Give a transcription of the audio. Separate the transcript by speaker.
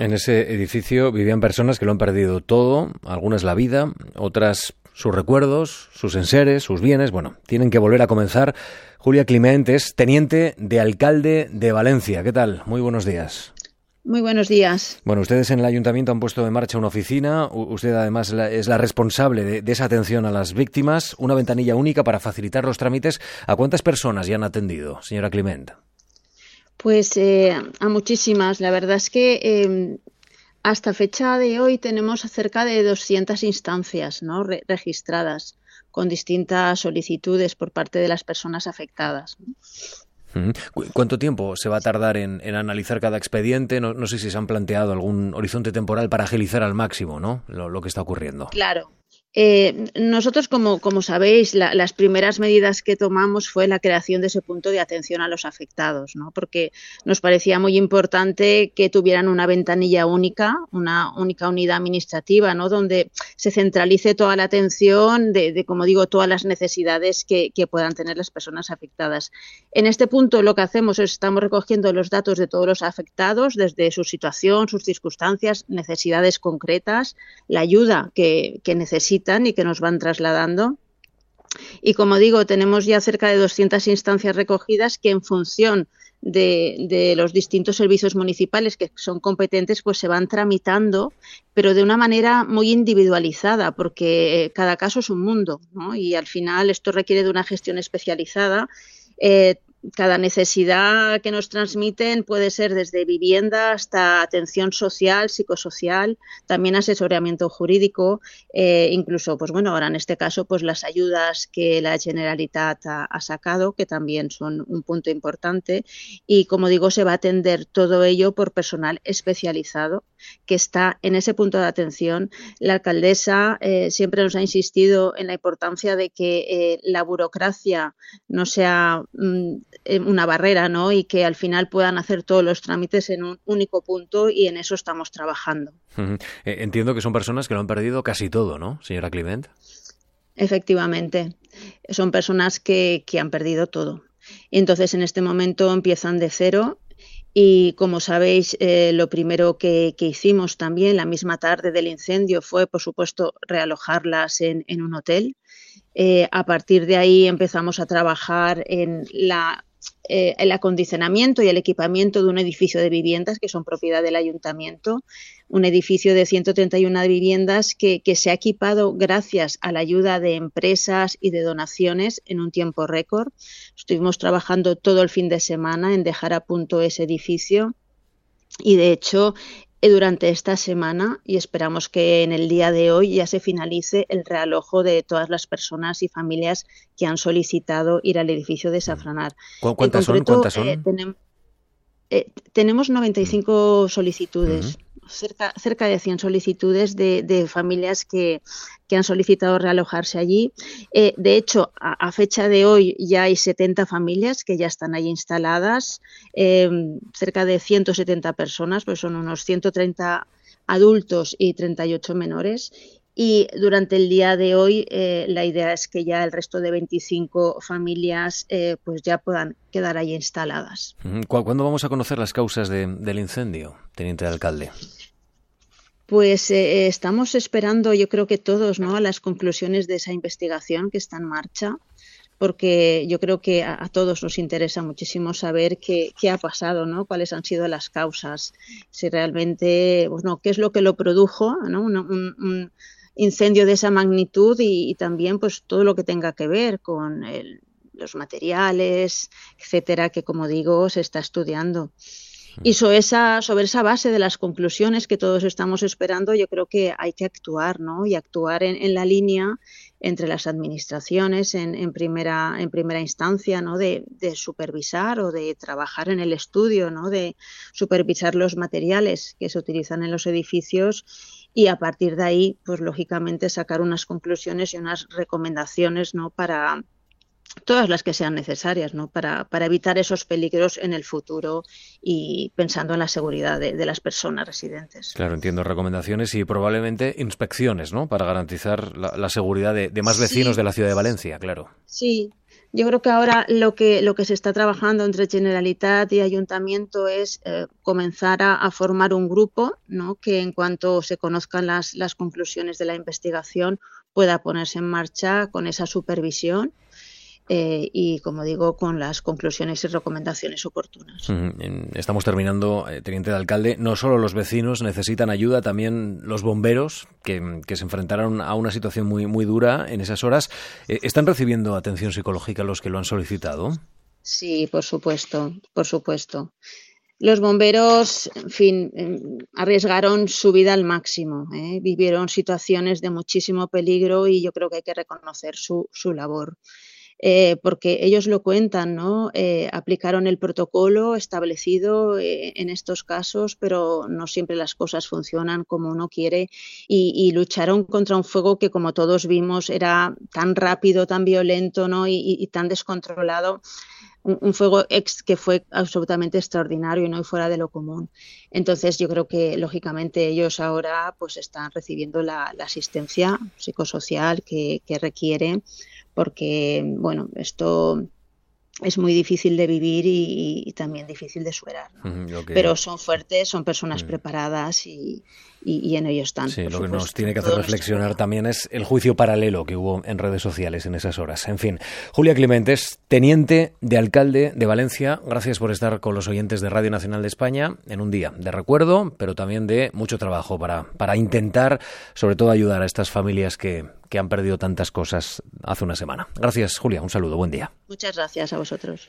Speaker 1: En ese edificio vivían personas que lo han perdido todo, algunas la vida, otras sus recuerdos, sus enseres, sus bienes. Bueno, tienen que volver a comenzar. Julia Clement es teniente de alcalde de Valencia. ¿Qué tal? Muy buenos días.
Speaker 2: Muy buenos días.
Speaker 1: Bueno, ustedes en el ayuntamiento han puesto en marcha una oficina. Usted además es la responsable de, esa atención a las víctimas. Una ventanilla única para facilitar los trámites. ¿A cuántas personas ya han atendido, señora Clement?
Speaker 2: Pues eh, a muchísimas. La verdad es que em, hasta fecha de hoy tenemos cerca de 200 instancias ¿no? registradas con distintas solicitudes por parte de las personas afectadas.
Speaker 1: ¿Cuánto tiempo se va a tardar en, analizar cada expediente? No, sé si se han planteado algún horizonte temporal para agilizar al máximo ¿no? lo que está ocurriendo.
Speaker 2: Claro. Eh, nosotros, como, sabéis, las primeras medidas que tomamos fue la creación de ese punto de atención a los afectados, ¿no? porque nos parecía muy importante que tuvieran una ventanilla única, una única unidad administrativa, ¿no? donde se centralice toda la atención de, como digo, todas las necesidades que, que, puedan tener las personas afectadas. En este punto lo que hacemos es estamos recogiendo los datos de todos los afectados, desde su situación, sus circunstancias, necesidades concretas, la ayuda que, que necesitan y que nos van trasladando. Y como digo, tenemos ya cerca de 200 instancias recogidas que en función de, los distintos servicios municipales que son competentes, pues se van tramitando, pero de una manera muy individualizada, porque cada caso es un mundo, Y al final esto requiere de una gestión especializada. Eh, cada necesidad que nos transmiten puede ser desde vivienda hasta atención social, psicosocial, también asesoramiento jurídico, eh, incluso, pues bueno, ahora en este caso, pues las ayudas que la Generalitat ha, sacado, que también son un punto importante, y como digo, se va a atender todo ello por personal especializado que está en ese punto de atención. La alcaldesa eh, siempre nos ha insistido en la importancia de que eh, la burocracia no sea mm, una barrera, ¿no? Y que al final puedan hacer todos los trámites en un único punto y en eso estamos trabajando.
Speaker 1: Entiendo que son personas que lo han perdido casi todo, ¿no, señora Clement?
Speaker 2: Efectivamente, son personas que, que han perdido todo. Entonces, en este momento empiezan de cero y como sabéis, eh, lo primero que, hicimos también la misma tarde del incendio fue, por supuesto, realojarlas en, un hotel. Eh, a partir de ahí empezamos a trabajar en la eh, el acondicionamiento y el equipamiento de un edificio de viviendas que son propiedad del ayuntamiento, un edificio de 131 viviendas que, se ha equipado gracias a la ayuda de empresas y de donaciones en un tiempo récord. Estuvimos trabajando todo el fin de semana en dejar a punto ese edificio y de hecho durante esta semana y esperamos que en el día de hoy ya se finalice el realojo de todas las personas y familias que han solicitado ir al edificio de Safranar.
Speaker 1: ¿Cuántas son? ¿Cuántas son? Eh,
Speaker 2: eh, tenemos 95 solicitudes cerca, cerca de 100 solicitudes de, familias que, han solicitado realojarse allí. Eh, de hecho, a, fecha de hoy ya hay 70 familias que ya están ahí instaladas, em, cerca de 170 personas, pues son unos 130 adultos y 38 menores y durante el día de hoy eh, la idea es que ya el resto de 25 familias eh, pues ya puedan quedar ahí instaladas.
Speaker 1: ¿Cuándo vamos a conocer las causas del incendio, teniente alcalde?
Speaker 2: Pues eh, estamos esperando, yo creo que todos, ¿no? a las conclusiones de esa investigación que está en marcha, porque yo creo que a, todos nos interesa muchísimo saber qué, ha pasado, ¿no? cuáles han sido las causas, si realmente, bueno, qué es lo que lo produjo, ¿no? un, incendio de esa magnitud y, también pues todo lo que tenga que ver con los materiales, etcétera, que como digo se está estudiando. Y sobre esa, sobre esa base de las conclusiones que todos estamos esperando, yo creo que hay que actuar, ¿no? Y actuar en, la línea entre las administraciones en, primera, en primera instancia, ¿no? De, de, supervisar o de trabajar en el estudio, ¿no? De supervisar los materiales que se utilizan en los edificios y a partir de ahí, pues lógicamente sacar unas conclusiones y unas recomendaciones, ¿no? Para, todas las que sean necesarias ¿no? para, para, evitar esos peligros en el futuro y pensando en la seguridad de, las personas residentes.
Speaker 1: Claro, entiendo recomendaciones y probablemente inspecciones ¿no? para garantizar la, seguridad de, más vecinos de la ciudad de Valencia, claro.
Speaker 2: Sí, Yo creo que ahora lo que, lo que se está trabajando entre Generalitat y Ayuntamiento es eh, comenzar a, formar un grupo ¿no? que en cuanto se conozcan las, las conclusiones de la investigación pueda ponerse en marcha con esa supervisión eh, y, como digo, con las conclusiones y recomendaciones oportunas.
Speaker 1: Estamos terminando, eh, teniente de alcalde. No solo los vecinos necesitan ayuda, también los bomberos que, se enfrentaron a una situación muy, muy dura en esas horas. Eh, ¿Están recibiendo atención psicológica los que lo han solicitado?
Speaker 2: Sí, por supuesto, por supuesto. Los bomberos, en fin, arriesgaron su vida al máximo, vivieron situaciones de muchísimo peligro y yo creo que hay que reconocer su, su labor. Eh, porque ellos lo cuentan, ¿no? Eh, aplicaron el protocolo establecido eh, en estos casos, pero no siempre las cosas funcionan como uno quiere y, lucharon contra un fuego que, como todos vimos, era tan rápido, tan violento, ¿no? Y, tan descontrolado. Un, fuego ex que fue absolutamente extraordinario y no fuera de lo común. Entonces yo creo que lógicamente ellos ahora pues están recibiendo la, asistencia psicosocial que, que requiere porque, bueno, esto es muy difícil de vivir y, también difícil de superar. Pero son fuertes, son personas preparadas y, y, en ello están.
Speaker 1: Sí, lo que nos tiene que hacer reflexionar también es el juicio paralelo que hubo en redes sociales en esas horas. En fin, Julia Climentes, teniente de alcalde de Valencia, gracias por estar con los oyentes de Radio Nacional de España en un día de recuerdo, pero también de mucho trabajo para, para intentar, sobre todo, ayudar a estas familias que, que han perdido tantas cosas hace una semana. Gracias, Julia. Un saludo. Buen día.
Speaker 2: Muchas gracias a vosotros.